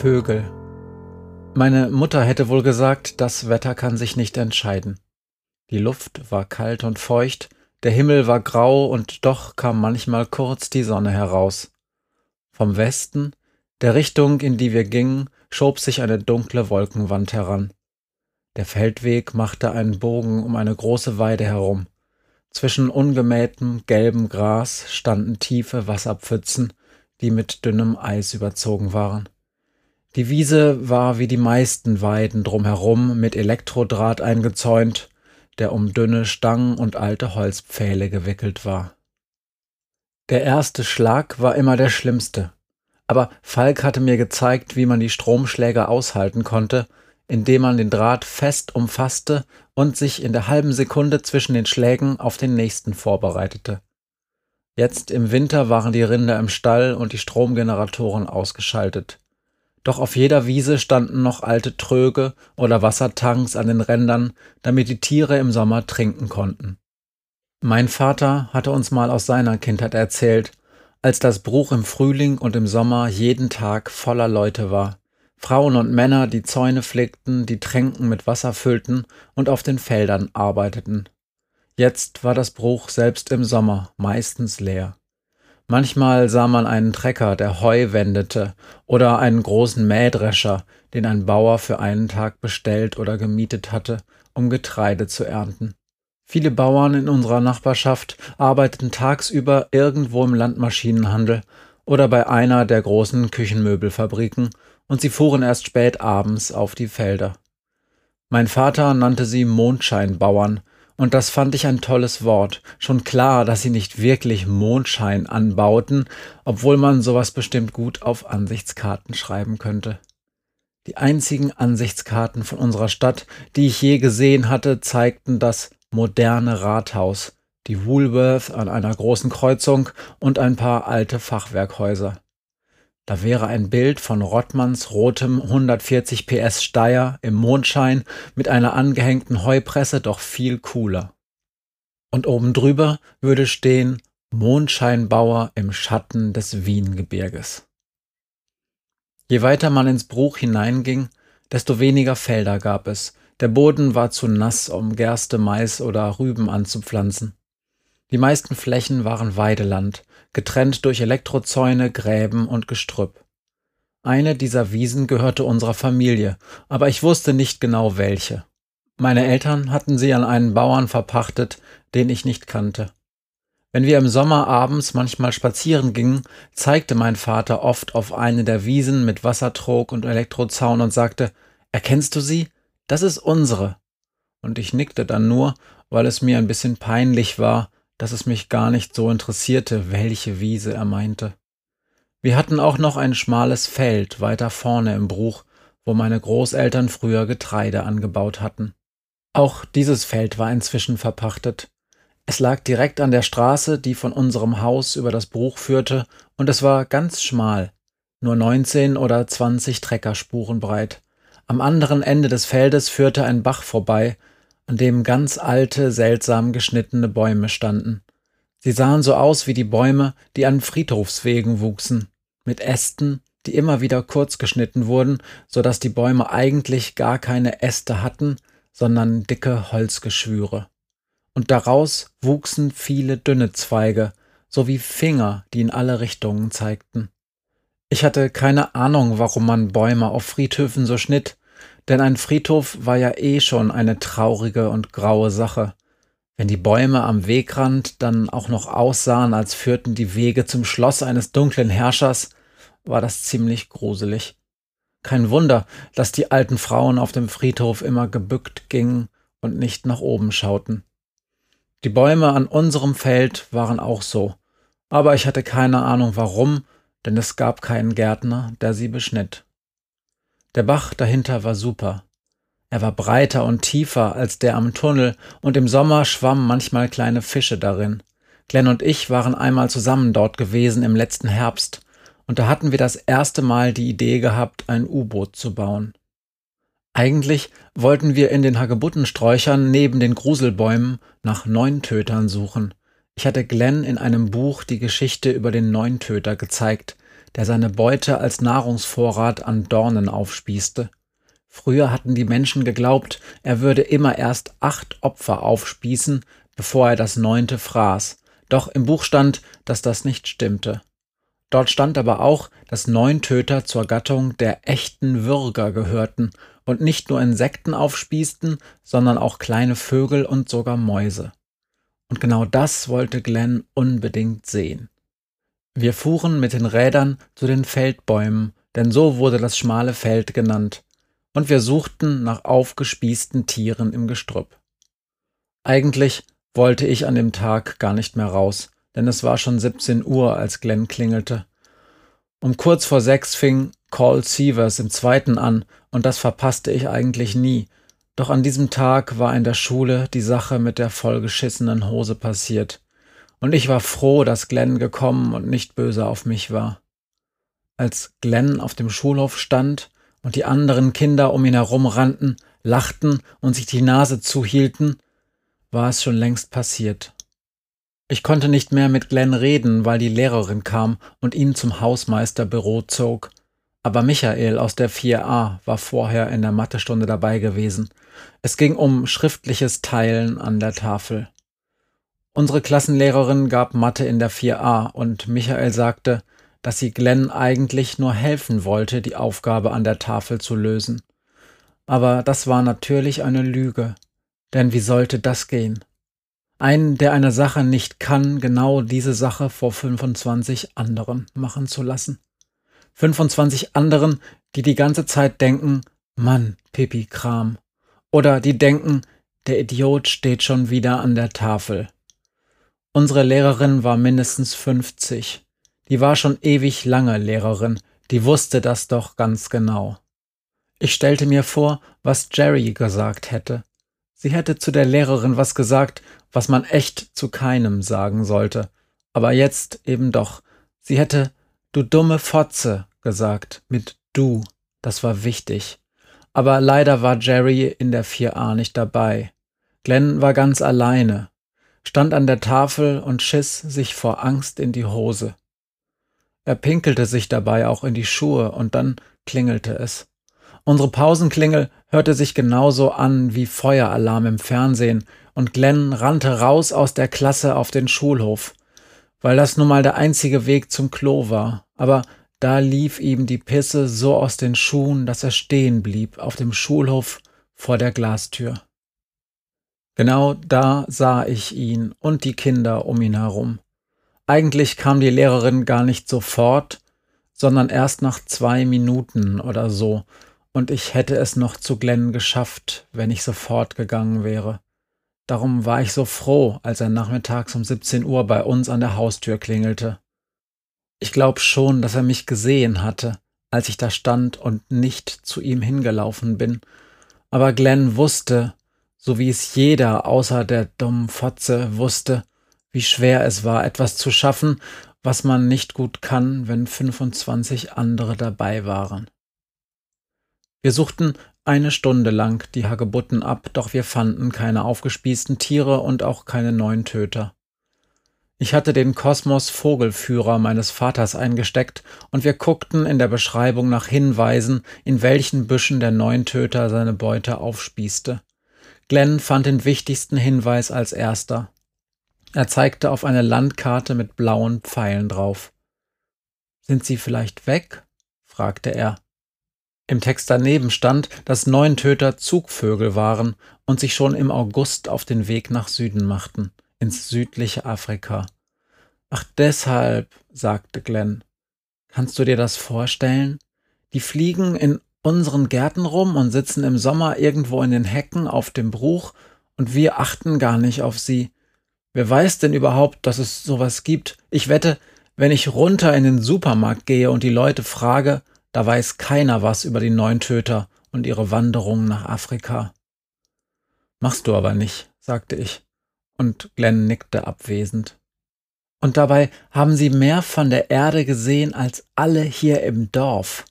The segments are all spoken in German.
Vögel. Meine Mutter hätte wohl gesagt, das Wetter kann sich nicht entscheiden. Die Luft war kalt und feucht, der Himmel war grau und doch kam manchmal kurz die Sonne heraus. Vom Westen, der Richtung, in die wir gingen, schob sich eine dunkle Wolkenwand heran. Der Feldweg machte einen Bogen um eine große Weide herum. Zwischen ungemähtem gelbem Gras standen tiefe Wasserpfützen, die mit dünnem Eis überzogen waren. Die Wiese war wie die meisten Weiden drumherum mit Elektrodraht eingezäunt, der um dünne Stangen und alte Holzpfähle gewickelt war. Der erste Schlag war immer der schlimmste, aber Falk hatte mir gezeigt, wie man die Stromschläge aushalten konnte, indem man den Draht fest umfasste und sich in der halben Sekunde zwischen den Schlägen auf den nächsten vorbereitete. Jetzt im Winter waren die Rinder im Stall und die Stromgeneratoren ausgeschaltet. Doch auf jeder Wiese standen noch alte Tröge oder Wassertanks an den Rändern, damit die Tiere im Sommer trinken konnten. Mein Vater hatte uns mal aus seiner Kindheit erzählt, als das Bruch im Frühling und im Sommer jeden Tag voller Leute war. Frauen und Männer, die Zäune pflegten, die Tränken mit Wasser füllten und auf den Feldern arbeiteten. Jetzt war das Bruch selbst im Sommer meistens leer. Manchmal sah man einen Trecker, der Heu wendete, oder einen großen Mähdrescher, den ein Bauer für einen Tag bestellt oder gemietet hatte, um Getreide zu ernten. Viele Bauern in unserer Nachbarschaft arbeiteten tagsüber irgendwo im Landmaschinenhandel oder bei einer der großen Küchenmöbelfabriken, und sie fuhren erst spät abends auf die Felder. Mein Vater nannte sie Mondscheinbauern, und das fand ich ein tolles Wort. Schon klar, dass sie nicht wirklich Mondschein anbauten, obwohl man sowas bestimmt gut auf Ansichtskarten schreiben könnte. Die einzigen Ansichtskarten von unserer Stadt, die ich je gesehen hatte, zeigten das moderne Rathaus, die Woolworth an einer großen Kreuzung und ein paar alte Fachwerkhäuser. Da wäre ein Bild von Rottmanns rotem 140 PS Steyr im Mondschein mit einer angehängten Heupresse doch viel cooler. Und oben drüber würde stehen Mondscheinbauer im Schatten des Wiengebirges. Je weiter man ins Bruch hineinging, desto weniger Felder gab es. Der Boden war zu nass, um Gerste, Mais oder Rüben anzupflanzen. Die meisten Flächen waren Weideland, getrennt durch Elektrozäune, Gräben und Gestrüpp. Eine dieser Wiesen gehörte unserer Familie, aber ich wusste nicht genau welche. Meine Eltern hatten sie an einen Bauern verpachtet, den ich nicht kannte. Wenn wir im Sommer abends manchmal spazieren gingen, zeigte mein Vater oft auf eine der Wiesen mit Wassertrog und Elektrozaun und sagte, Erkennst du sie? Das ist unsere. Und ich nickte dann nur, weil es mir ein bisschen peinlich war, dass es mich gar nicht so interessierte, welche Wiese er meinte. Wir hatten auch noch ein schmales Feld weiter vorne im Bruch, wo meine Großeltern früher Getreide angebaut hatten. Auch dieses Feld war inzwischen verpachtet. Es lag direkt an der Straße, die von unserem Haus über das Bruch führte, und es war ganz schmal, nur 19 oder 20 Treckerspuren breit. Am anderen Ende des Feldes führte ein Bach vorbei, an dem ganz alte, seltsam geschnittene Bäume standen. Sie sahen so aus wie die Bäume, die an Friedhofswegen wuchsen, mit Ästen, die immer wieder kurz geschnitten wurden, so dass die Bäume eigentlich gar keine Äste hatten, sondern dicke Holzgeschwüre. Und daraus wuchsen viele dünne Zweige, sowie Finger, die in alle Richtungen zeigten. Ich hatte keine Ahnung, warum man Bäume auf Friedhöfen so schnitt, denn ein Friedhof war ja eh schon eine traurige und graue Sache. Wenn die Bäume am Wegrand dann auch noch aussahen, als führten die Wege zum Schloss eines dunklen Herrschers, war das ziemlich gruselig. Kein Wunder, dass die alten Frauen auf dem Friedhof immer gebückt gingen und nicht nach oben schauten. Die Bäume an unserem Feld waren auch so, aber ich hatte keine Ahnung warum, denn es gab keinen Gärtner, der sie beschnitt. Der Bach dahinter war super. Er war breiter und tiefer als der am Tunnel, und im Sommer schwammen manchmal kleine Fische darin. Glenn und ich waren einmal zusammen dort gewesen im letzten Herbst, und da hatten wir das erste Mal die Idee gehabt, ein U-Boot zu bauen. Eigentlich wollten wir in den Hagebuttensträuchern neben den Gruselbäumen nach Neuntötern suchen. Ich hatte Glenn in einem Buch die Geschichte über den Neuntöter gezeigt, der seine Beute als Nahrungsvorrat an Dornen aufspießte. Früher hatten die Menschen geglaubt, er würde immer erst acht Opfer aufspießen, bevor er das neunte fraß. Doch im Buch stand, dass das nicht stimmte. Dort stand aber auch, dass Neuntöter zur Gattung der echten Würger gehörten und nicht nur Insekten aufspießten, sondern auch kleine Vögel und sogar Mäuse. Und genau das wollte Glenn unbedingt sehen. Wir fuhren mit den Rädern zu den Feldbäumen, denn so wurde das schmale Feld genannt, und wir suchten nach aufgespießten Tieren im Gestrüpp. Eigentlich wollte ich an dem Tag gar nicht mehr raus, denn es war schon 17 Uhr, als Glenn klingelte. Um kurz vor sechs fing Call Sievers im zweiten an, und das verpasste ich eigentlich nie. Doch an diesem Tag war in der Schule die Sache mit der vollgeschissenen Hose passiert. Und ich war froh, dass Glenn gekommen und nicht böse auf mich war. Als Glenn auf dem Schulhof stand und die anderen Kinder um ihn herum rannten, lachten und sich die Nase zuhielten, war es schon längst passiert. Ich konnte nicht mehr mit Glenn reden, weil die Lehrerin kam und ihn zum Hausmeisterbüro zog aber Michael aus der 4a war vorher in der Mathestunde dabei gewesen. Es ging um schriftliches Teilen an der Tafel. Unsere Klassenlehrerin gab Mathe in der 4a und Michael sagte, dass sie Glenn eigentlich nur helfen wollte, die Aufgabe an der Tafel zu lösen. Aber das war natürlich eine Lüge. Denn wie sollte das gehen? Einen, der eine Sache nicht kann, genau diese Sache vor 25 anderen machen zu lassen. 25 anderen, die die ganze Zeit denken, Mann, Pipi Kram. Oder die denken, der Idiot steht schon wieder an der Tafel. Unsere Lehrerin war mindestens 50. Die war schon ewig lange Lehrerin, die wusste das doch ganz genau. Ich stellte mir vor, was Jerry gesagt hätte. Sie hätte zu der Lehrerin was gesagt, was man echt zu keinem sagen sollte. Aber jetzt eben doch. Sie hätte, du dumme Fotze, gesagt mit du. Das war wichtig. Aber leider war Jerry in der 4a nicht dabei. Glenn war ganz alleine, stand an der Tafel und schiss sich vor Angst in die Hose. Er pinkelte sich dabei auch in die Schuhe und dann klingelte es. Unsere Pausenklingel hörte sich genauso an wie Feueralarm im Fernsehen und Glenn rannte raus aus der Klasse auf den Schulhof, weil das nun mal der einzige Weg zum Klo war. Aber da lief ihm die Pisse so aus den Schuhen, dass er stehen blieb auf dem Schulhof vor der Glastür. Genau da sah ich ihn und die Kinder um ihn herum. Eigentlich kam die Lehrerin gar nicht sofort, sondern erst nach zwei Minuten oder so, und ich hätte es noch zu Glenn geschafft, wenn ich sofort gegangen wäre. Darum war ich so froh, als er nachmittags um 17 Uhr bei uns an der Haustür klingelte. Ich glaube schon, dass er mich gesehen hatte, als ich da stand und nicht zu ihm hingelaufen bin. Aber Glenn wusste, so wie es jeder außer der dummen Fotze wusste, wie schwer es war, etwas zu schaffen, was man nicht gut kann, wenn 25 andere dabei waren. Wir suchten eine Stunde lang die Hagebutten ab, doch wir fanden keine aufgespießten Tiere und auch keine neuen Töter. Ich hatte den Kosmos Vogelführer meines Vaters eingesteckt und wir guckten in der Beschreibung nach Hinweisen, in welchen Büschen der Neuntöter seine Beute aufspießte. Glenn fand den wichtigsten Hinweis als erster. Er zeigte auf eine Landkarte mit blauen Pfeilen drauf. Sind sie vielleicht weg? fragte er. Im Text daneben stand, dass Neuntöter Zugvögel waren und sich schon im August auf den Weg nach Süden machten ins südliche Afrika. Ach deshalb, sagte Glenn. Kannst du dir das vorstellen? Die fliegen in unseren Gärten rum und sitzen im Sommer irgendwo in den Hecken auf dem Bruch und wir achten gar nicht auf sie. Wer weiß denn überhaupt, dass es sowas gibt? Ich wette, wenn ich runter in den Supermarkt gehe und die Leute frage, da weiß keiner was über die neuen Töter und ihre Wanderung nach Afrika. Machst du aber nicht, sagte ich, und Glenn nickte abwesend. Und dabei haben sie mehr von der Erde gesehen als alle hier im Dorf,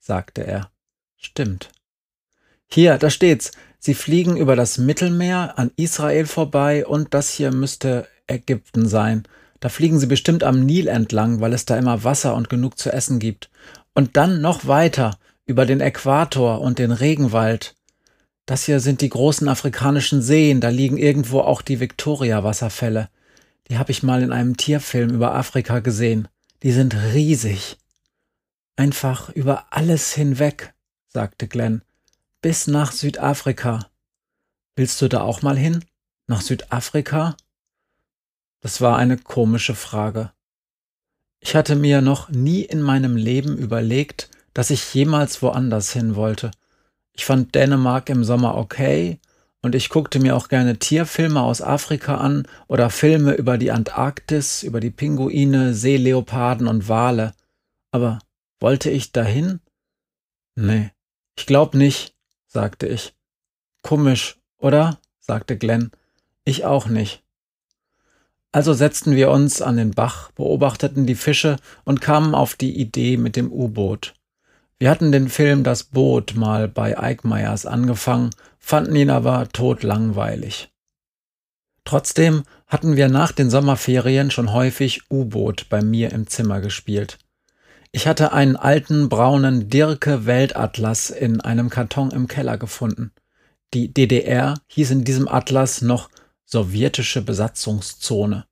sagte er. Stimmt. Hier, da steht's. Sie fliegen über das Mittelmeer an Israel vorbei und das hier müsste Ägypten sein. Da fliegen sie bestimmt am Nil entlang, weil es da immer Wasser und genug zu essen gibt. Und dann noch weiter über den Äquator und den Regenwald. Das hier sind die großen afrikanischen Seen, da liegen irgendwo auch die Victoria-Wasserfälle. Die habe ich mal in einem Tierfilm über Afrika gesehen. Die sind riesig. Einfach über alles hinweg, sagte Glenn. Bis nach Südafrika. Willst du da auch mal hin? Nach Südafrika? Das war eine komische Frage. Ich hatte mir noch nie in meinem Leben überlegt, dass ich jemals woanders hin wollte. Ich fand Dänemark im Sommer okay und ich guckte mir auch gerne Tierfilme aus Afrika an oder Filme über die Antarktis, über die Pinguine, Seeleoparden und Wale. Aber wollte ich dahin? Nee, ich glaub nicht, sagte ich. Komisch, oder? sagte Glenn. Ich auch nicht. Also setzten wir uns an den Bach, beobachteten die Fische und kamen auf die Idee mit dem U-Boot. Wir hatten den Film Das Boot mal bei Eickmeyers angefangen, fanden ihn aber totlangweilig. Trotzdem hatten wir nach den Sommerferien schon häufig U-Boot bei mir im Zimmer gespielt. Ich hatte einen alten braunen Dirke Weltatlas in einem Karton im Keller gefunden. Die DDR hieß in diesem Atlas noch sowjetische Besatzungszone.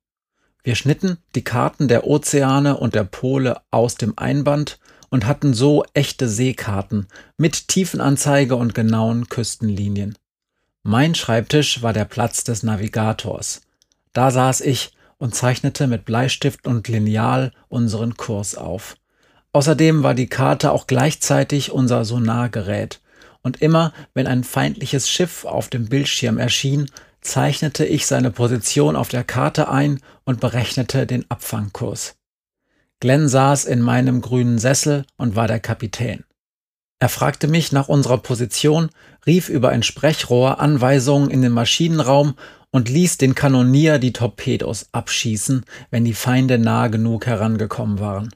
Wir schnitten die Karten der Ozeane und der Pole aus dem Einband und hatten so echte Seekarten mit Tiefenanzeige und genauen Küstenlinien. Mein Schreibtisch war der Platz des Navigators. Da saß ich und zeichnete mit Bleistift und Lineal unseren Kurs auf. Außerdem war die Karte auch gleichzeitig unser Sonargerät, und immer wenn ein feindliches Schiff auf dem Bildschirm erschien, zeichnete ich seine Position auf der Karte ein und berechnete den Abfangkurs. Glenn saß in meinem grünen Sessel und war der Kapitän. Er fragte mich nach unserer Position, rief über ein Sprechrohr Anweisungen in den Maschinenraum und ließ den Kanonier die Torpedos abschießen, wenn die Feinde nahe genug herangekommen waren.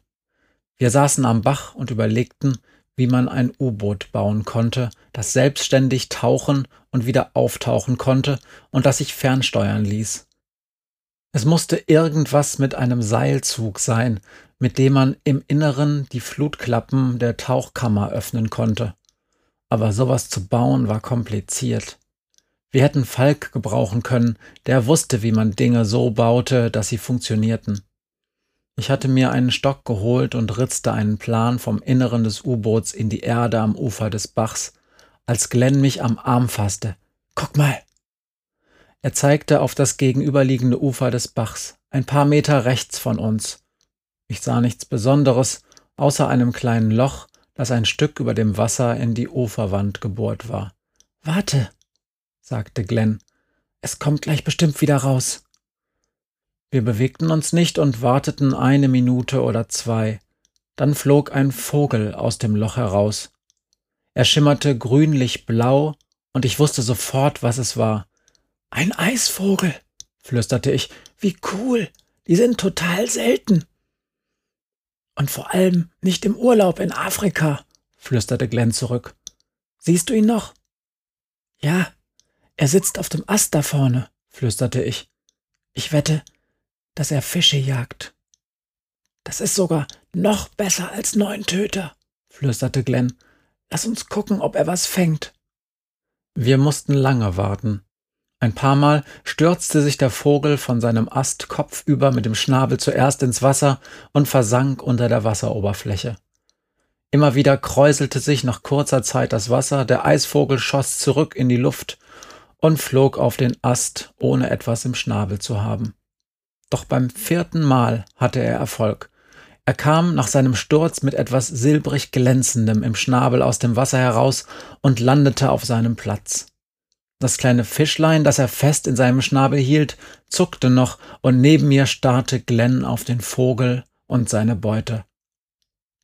Wir saßen am Bach und überlegten, wie man ein U-Boot bauen konnte, das selbstständig tauchen und wieder auftauchen konnte und das sich fernsteuern ließ. Es musste irgendwas mit einem Seilzug sein, mit dem man im Inneren die Flutklappen der Tauchkammer öffnen konnte. Aber sowas zu bauen war kompliziert. Wir hätten Falk gebrauchen können, der wusste, wie man Dinge so baute, dass sie funktionierten. Ich hatte mir einen Stock geholt und ritzte einen Plan vom Inneren des U-Boots in die Erde am Ufer des Bachs, als Glenn mich am Arm fasste. Guck mal, er zeigte auf das gegenüberliegende Ufer des Bachs, ein paar Meter rechts von uns. Ich sah nichts Besonderes, außer einem kleinen Loch, das ein Stück über dem Wasser in die Uferwand gebohrt war. Warte, sagte Glenn, es kommt gleich bestimmt wieder raus. Wir bewegten uns nicht und warteten eine Minute oder zwei. Dann flog ein Vogel aus dem Loch heraus. Er schimmerte grünlich blau, und ich wusste sofort, was es war. Ein Eisvogel, flüsterte ich. Wie cool. Die sind total selten. Und vor allem nicht im Urlaub in Afrika, flüsterte Glenn zurück. Siehst du ihn noch? Ja, er sitzt auf dem Ast da vorne, flüsterte ich. Ich wette, dass er Fische jagt. Das ist sogar noch besser als neun Töter, flüsterte Glenn. Lass uns gucken, ob er was fängt. Wir mussten lange warten. Ein paar Mal stürzte sich der Vogel von seinem Ast kopfüber mit dem Schnabel zuerst ins Wasser und versank unter der Wasseroberfläche. Immer wieder kräuselte sich nach kurzer Zeit das Wasser, der Eisvogel schoss zurück in die Luft und flog auf den Ast, ohne etwas im Schnabel zu haben. Doch beim vierten Mal hatte er Erfolg. Er kam nach seinem Sturz mit etwas silbrig glänzendem im Schnabel aus dem Wasser heraus und landete auf seinem Platz. Das kleine Fischlein, das er fest in seinem Schnabel hielt, zuckte noch, und neben mir starrte Glenn auf den Vogel und seine Beute.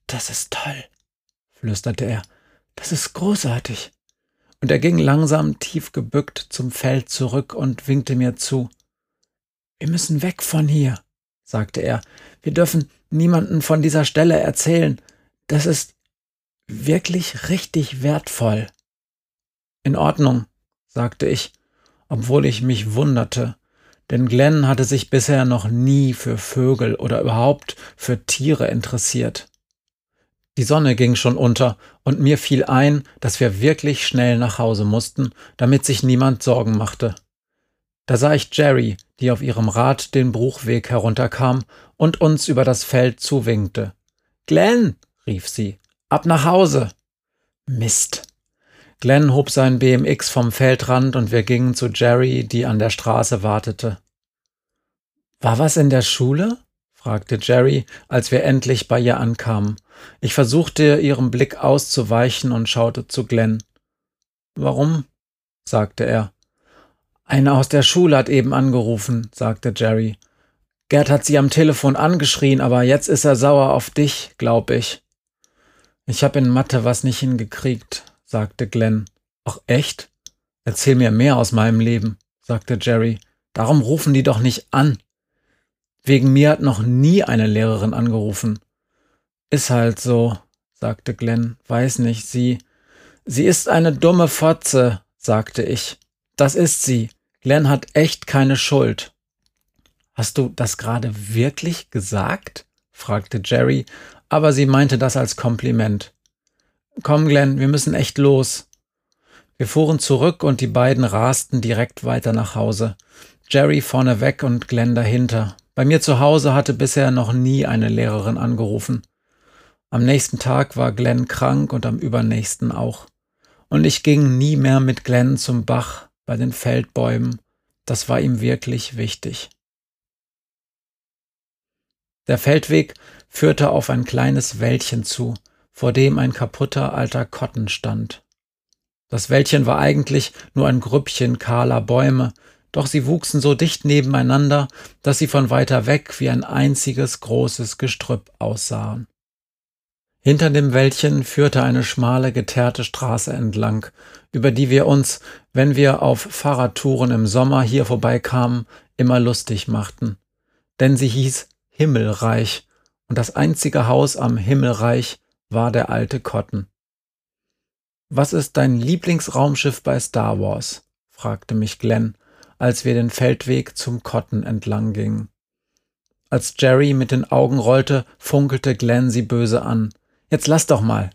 Das ist toll, flüsterte er. Das ist großartig. Und er ging langsam tief gebückt zum Feld zurück und winkte mir zu. Wir müssen weg von hier, sagte er. Wir dürfen niemanden von dieser Stelle erzählen. Das ist wirklich richtig wertvoll. In Ordnung, sagte ich, obwohl ich mich wunderte, denn Glenn hatte sich bisher noch nie für Vögel oder überhaupt für Tiere interessiert. Die Sonne ging schon unter, und mir fiel ein, dass wir wirklich schnell nach Hause mussten, damit sich niemand Sorgen machte. Da sah ich Jerry, die auf ihrem Rad den Bruchweg herunterkam und uns über das Feld zuwinkte. Glenn, rief sie, ab nach Hause. Mist. Glenn hob sein BMX vom Feldrand und wir gingen zu Jerry, die an der Straße wartete. War was in der Schule? fragte Jerry, als wir endlich bei ihr ankamen. Ich versuchte, ihrem Blick auszuweichen und schaute zu Glenn. Warum? sagte er. Einer aus der Schule hat eben angerufen, sagte Jerry. Gerd hat sie am Telefon angeschrien, aber jetzt ist er sauer auf dich, glaub ich. Ich hab in Mathe was nicht hingekriegt, sagte Glenn. Ach echt? Erzähl mir mehr aus meinem Leben, sagte Jerry. Darum rufen die doch nicht an. Wegen mir hat noch nie eine Lehrerin angerufen. Ist halt so, sagte Glenn. Weiß nicht, sie. Sie ist eine dumme Fotze, sagte ich. Das ist sie. Glenn hat echt keine Schuld. Hast du das gerade wirklich gesagt? fragte Jerry, aber sie meinte das als Kompliment. Komm, Glenn, wir müssen echt los. Wir fuhren zurück und die beiden rasten direkt weiter nach Hause. Jerry vorneweg und Glenn dahinter. Bei mir zu Hause hatte bisher noch nie eine Lehrerin angerufen. Am nächsten Tag war Glenn krank und am übernächsten auch. Und ich ging nie mehr mit Glenn zum Bach bei den Feldbäumen. Das war ihm wirklich wichtig. Der Feldweg führte auf ein kleines Wäldchen zu, vor dem ein kaputter alter Kotten stand. Das Wäldchen war eigentlich nur ein Grüppchen kahler Bäume, doch sie wuchsen so dicht nebeneinander, dass sie von weiter weg wie ein einziges großes Gestrüpp aussahen. Hinter dem Wäldchen führte eine schmale, geteerte Straße entlang, über die wir uns, wenn wir auf Fahrradtouren im Sommer hier vorbeikamen, immer lustig machten. Denn sie hieß Himmelreich, und das einzige Haus am Himmelreich war der alte Cotton. Was ist dein Lieblingsraumschiff bei Star Wars? fragte mich Glenn, als wir den Feldweg zum Cotton entlang gingen. Als Jerry mit den Augen rollte, funkelte Glenn sie böse an. Jetzt lass doch mal.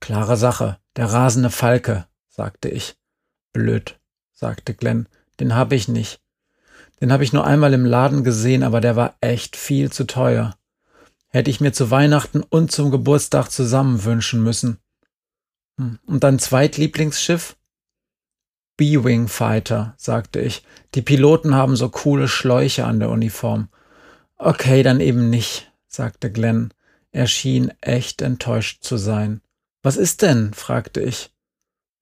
Klare Sache, der rasende Falke, sagte ich. Blöd, sagte Glenn, den hab ich nicht. Den habe ich nur einmal im Laden gesehen, aber der war echt viel zu teuer. Hätte ich mir zu Weihnachten und zum Geburtstag zusammen wünschen müssen. Hm, und dein Zweitlieblingsschiff? B-Wing Fighter, sagte ich. Die Piloten haben so coole Schläuche an der Uniform. Okay, dann eben nicht, sagte Glenn. Er schien echt enttäuscht zu sein. Was ist denn? fragte ich.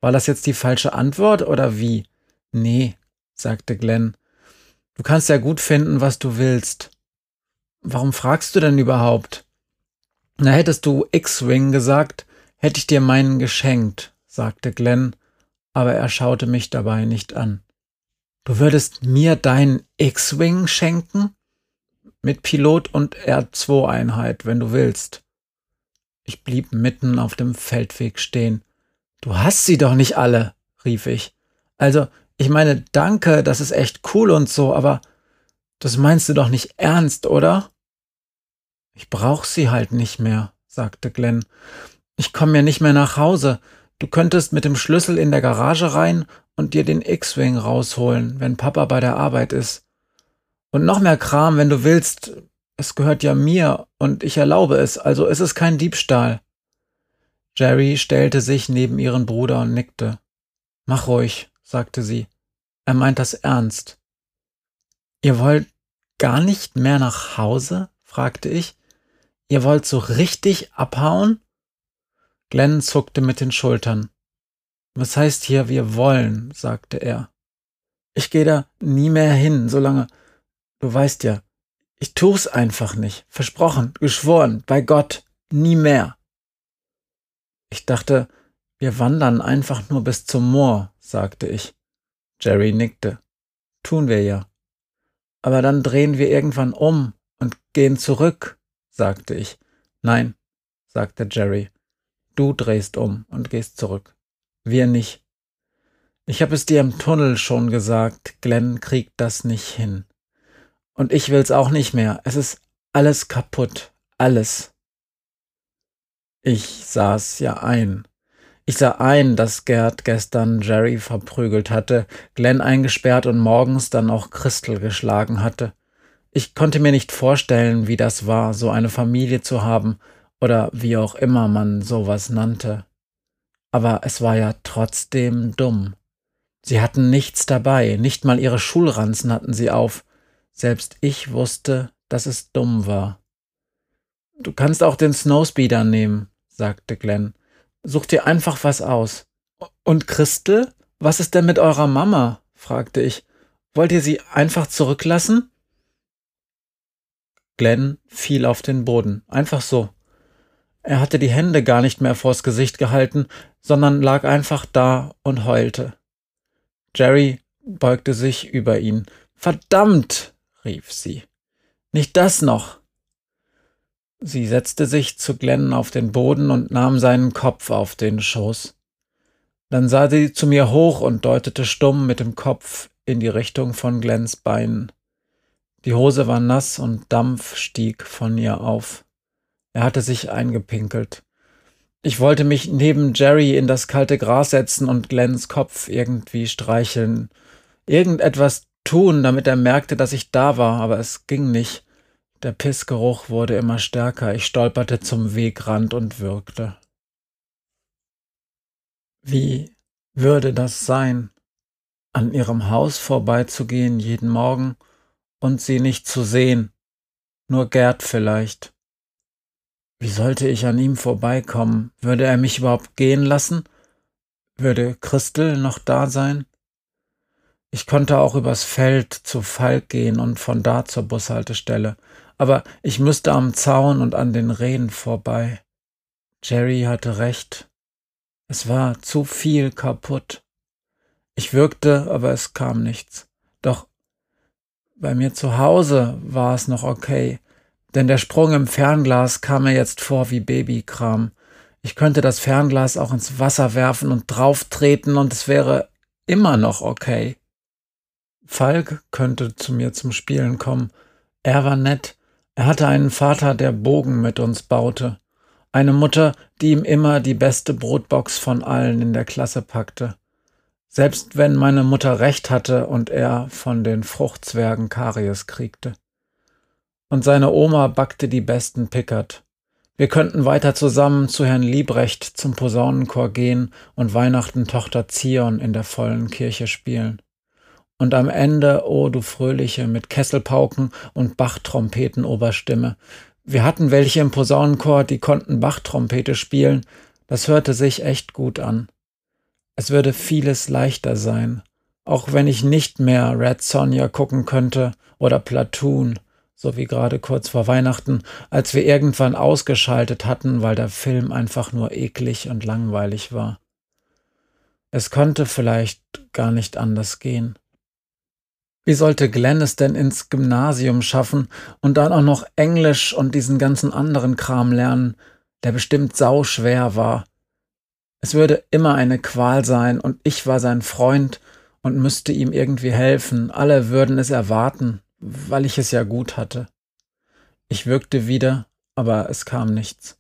War das jetzt die falsche Antwort oder wie? Nee, sagte Glenn. Du kannst ja gut finden, was du willst. Warum fragst du denn überhaupt? Na, hättest du X-Wing gesagt, hätte ich dir meinen geschenkt, sagte Glenn aber er schaute mich dabei nicht an. Du würdest mir deinen X-Wing schenken? Mit Pilot und R2-Einheit, wenn du willst. Ich blieb mitten auf dem Feldweg stehen. Du hast sie doch nicht alle, rief ich. Also, ich meine, danke, das ist echt cool und so, aber das meinst du doch nicht ernst, oder? Ich brauch sie halt nicht mehr, sagte Glenn. Ich komme ja nicht mehr nach Hause. Du könntest mit dem Schlüssel in der Garage rein und dir den X-Wing rausholen, wenn Papa bei der Arbeit ist. Und noch mehr Kram, wenn du willst. Es gehört ja mir und ich erlaube es, also ist es kein Diebstahl. Jerry stellte sich neben ihren Bruder und nickte. Mach ruhig, sagte sie. Er meint das ernst. Ihr wollt gar nicht mehr nach Hause? fragte ich. Ihr wollt so richtig abhauen? Glenn zuckte mit den Schultern. Was heißt hier, wir wollen, sagte er. Ich gehe da nie mehr hin, solange. Du weißt ja, ich tu's einfach nicht. Versprochen, geschworen, bei Gott, nie mehr. Ich dachte, wir wandern einfach nur bis zum Moor, sagte ich. Jerry nickte. Tun wir ja. Aber dann drehen wir irgendwann um und gehen zurück, sagte ich. Nein, sagte Jerry. Du drehst um und gehst zurück. Wir nicht. Ich habe es dir im Tunnel schon gesagt, Glenn kriegt das nicht hin. Und ich will's auch nicht mehr. Es ist alles kaputt. Alles. Ich sah's ja ein. Ich sah ein, dass Gerd gestern Jerry verprügelt hatte, Glenn eingesperrt und morgens dann auch Christel geschlagen hatte. Ich konnte mir nicht vorstellen, wie das war, so eine Familie zu haben, oder wie auch immer man sowas nannte. Aber es war ja trotzdem dumm. Sie hatten nichts dabei, nicht mal ihre Schulranzen hatten sie auf. Selbst ich wusste, dass es dumm war. Du kannst auch den Snowspeeder nehmen, sagte Glenn. Such dir einfach was aus. Und Christel? Was ist denn mit eurer Mama? fragte ich. Wollt ihr sie einfach zurücklassen? Glenn fiel auf den Boden, einfach so. Er hatte die Hände gar nicht mehr vors Gesicht gehalten, sondern lag einfach da und heulte. Jerry beugte sich über ihn. Verdammt, rief sie. Nicht das noch. Sie setzte sich zu Glenn auf den Boden und nahm seinen Kopf auf den Schoß. Dann sah sie zu mir hoch und deutete stumm mit dem Kopf in die Richtung von Glenns Beinen. Die Hose war nass und Dampf stieg von ihr auf. Er hatte sich eingepinkelt. Ich wollte mich neben Jerry in das kalte Gras setzen und Glenns Kopf irgendwie streicheln. Irgendetwas tun, damit er merkte, dass ich da war, aber es ging nicht. Der Pissgeruch wurde immer stärker. Ich stolperte zum Wegrand und würgte. Wie würde das sein, an ihrem Haus vorbeizugehen jeden Morgen und sie nicht zu sehen, nur Gerd vielleicht. Wie sollte ich an ihm vorbeikommen? Würde er mich überhaupt gehen lassen? Würde Christel noch da sein? Ich konnte auch übers Feld zu Falk gehen und von da zur Bushaltestelle aber ich müsste am Zaun und an den Rehen vorbei. Jerry hatte recht. Es war zu viel kaputt. Ich wirkte, aber es kam nichts. Doch bei mir zu Hause war es noch okay, denn der Sprung im Fernglas kam mir jetzt vor wie Babykram. Ich könnte das Fernglas auch ins Wasser werfen und drauftreten und es wäre immer noch okay. Falk könnte zu mir zum Spielen kommen. Er war nett, er hatte einen Vater, der Bogen mit uns baute, eine Mutter, die ihm immer die beste Brotbox von allen in der Klasse packte. Selbst wenn meine Mutter recht hatte und er von den Fruchtzwergen Karies kriegte. Und seine Oma backte die besten Pickert. Wir könnten weiter zusammen zu Herrn Liebrecht zum Posaunenchor gehen und Weihnachten Tochter Zion in der vollen Kirche spielen. Und am Ende, oh du Fröhliche, mit Kesselpauken und Bachtrompeten-Oberstimme. Wir hatten welche im Posaunenchor, die konnten Bachtrompete spielen. Das hörte sich echt gut an. Es würde vieles leichter sein, auch wenn ich nicht mehr Red Sonja gucken könnte oder Platoon, so wie gerade kurz vor Weihnachten, als wir irgendwann ausgeschaltet hatten, weil der Film einfach nur eklig und langweilig war. Es konnte vielleicht gar nicht anders gehen. Wie sollte Glenn es denn ins Gymnasium schaffen und dann auch noch Englisch und diesen ganzen anderen Kram lernen, der bestimmt sau schwer war? Es würde immer eine Qual sein und ich war sein Freund und müsste ihm irgendwie helfen. Alle würden es erwarten, weil ich es ja gut hatte. Ich wirkte wieder, aber es kam nichts.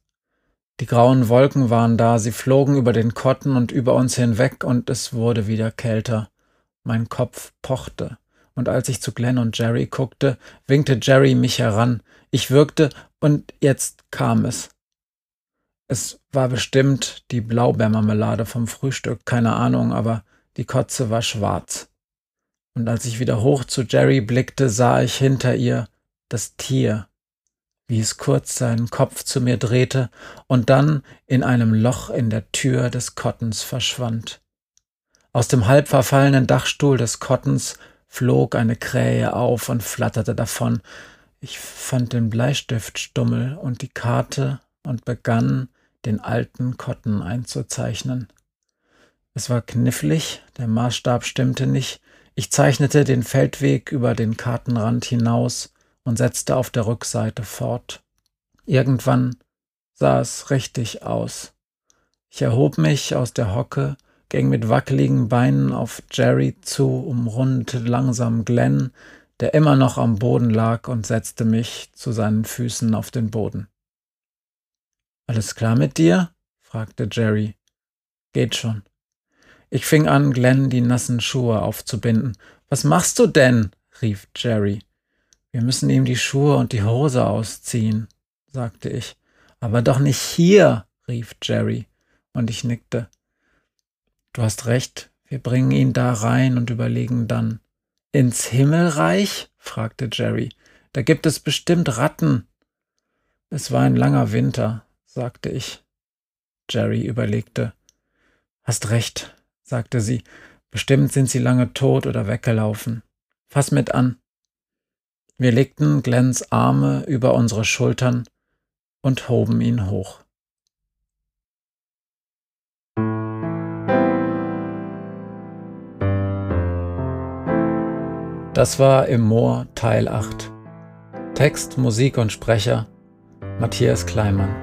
Die grauen Wolken waren da, sie flogen über den Kotten und über uns hinweg und es wurde wieder kälter. Mein Kopf pochte und als ich zu Glenn und Jerry guckte, winkte Jerry mich heran. Ich wirkte, und jetzt kam es. Es war bestimmt die Blaubeermarmelade vom Frühstück, keine Ahnung, aber die Kotze war schwarz. Und als ich wieder hoch zu Jerry blickte, sah ich hinter ihr das Tier, wie es kurz seinen Kopf zu mir drehte und dann in einem Loch in der Tür des Kottens verschwand. Aus dem halb verfallenen Dachstuhl des Kottens flog eine Krähe auf und flatterte davon. Ich fand den Bleistiftstummel und die Karte und begann, den alten Kotten einzuzeichnen. Es war knifflig, der Maßstab stimmte nicht. Ich zeichnete den Feldweg über den Kartenrand hinaus und setzte auf der Rückseite fort. Irgendwann sah es richtig aus. Ich erhob mich aus der Hocke, ging mit wackeligen Beinen auf Jerry zu, umrundete langsam Glenn, der immer noch am Boden lag, und setzte mich zu seinen Füßen auf den Boden. Alles klar mit dir? fragte Jerry. Geht schon. Ich fing an, Glenn die nassen Schuhe aufzubinden. Was machst du denn? rief Jerry. Wir müssen ihm die Schuhe und die Hose ausziehen, sagte ich. Aber doch nicht hier, rief Jerry, und ich nickte. Du hast recht, wir bringen ihn da rein und überlegen dann. Ins Himmelreich? fragte Jerry. Da gibt es bestimmt Ratten. Es war ein langer Winter, sagte ich. Jerry überlegte. Hast recht, sagte sie. Bestimmt sind sie lange tot oder weggelaufen. Fass mit an. Wir legten Glens Arme über unsere Schultern und hoben ihn hoch. Das war im Moor Teil 8. Text, Musik und Sprecher Matthias Kleimann.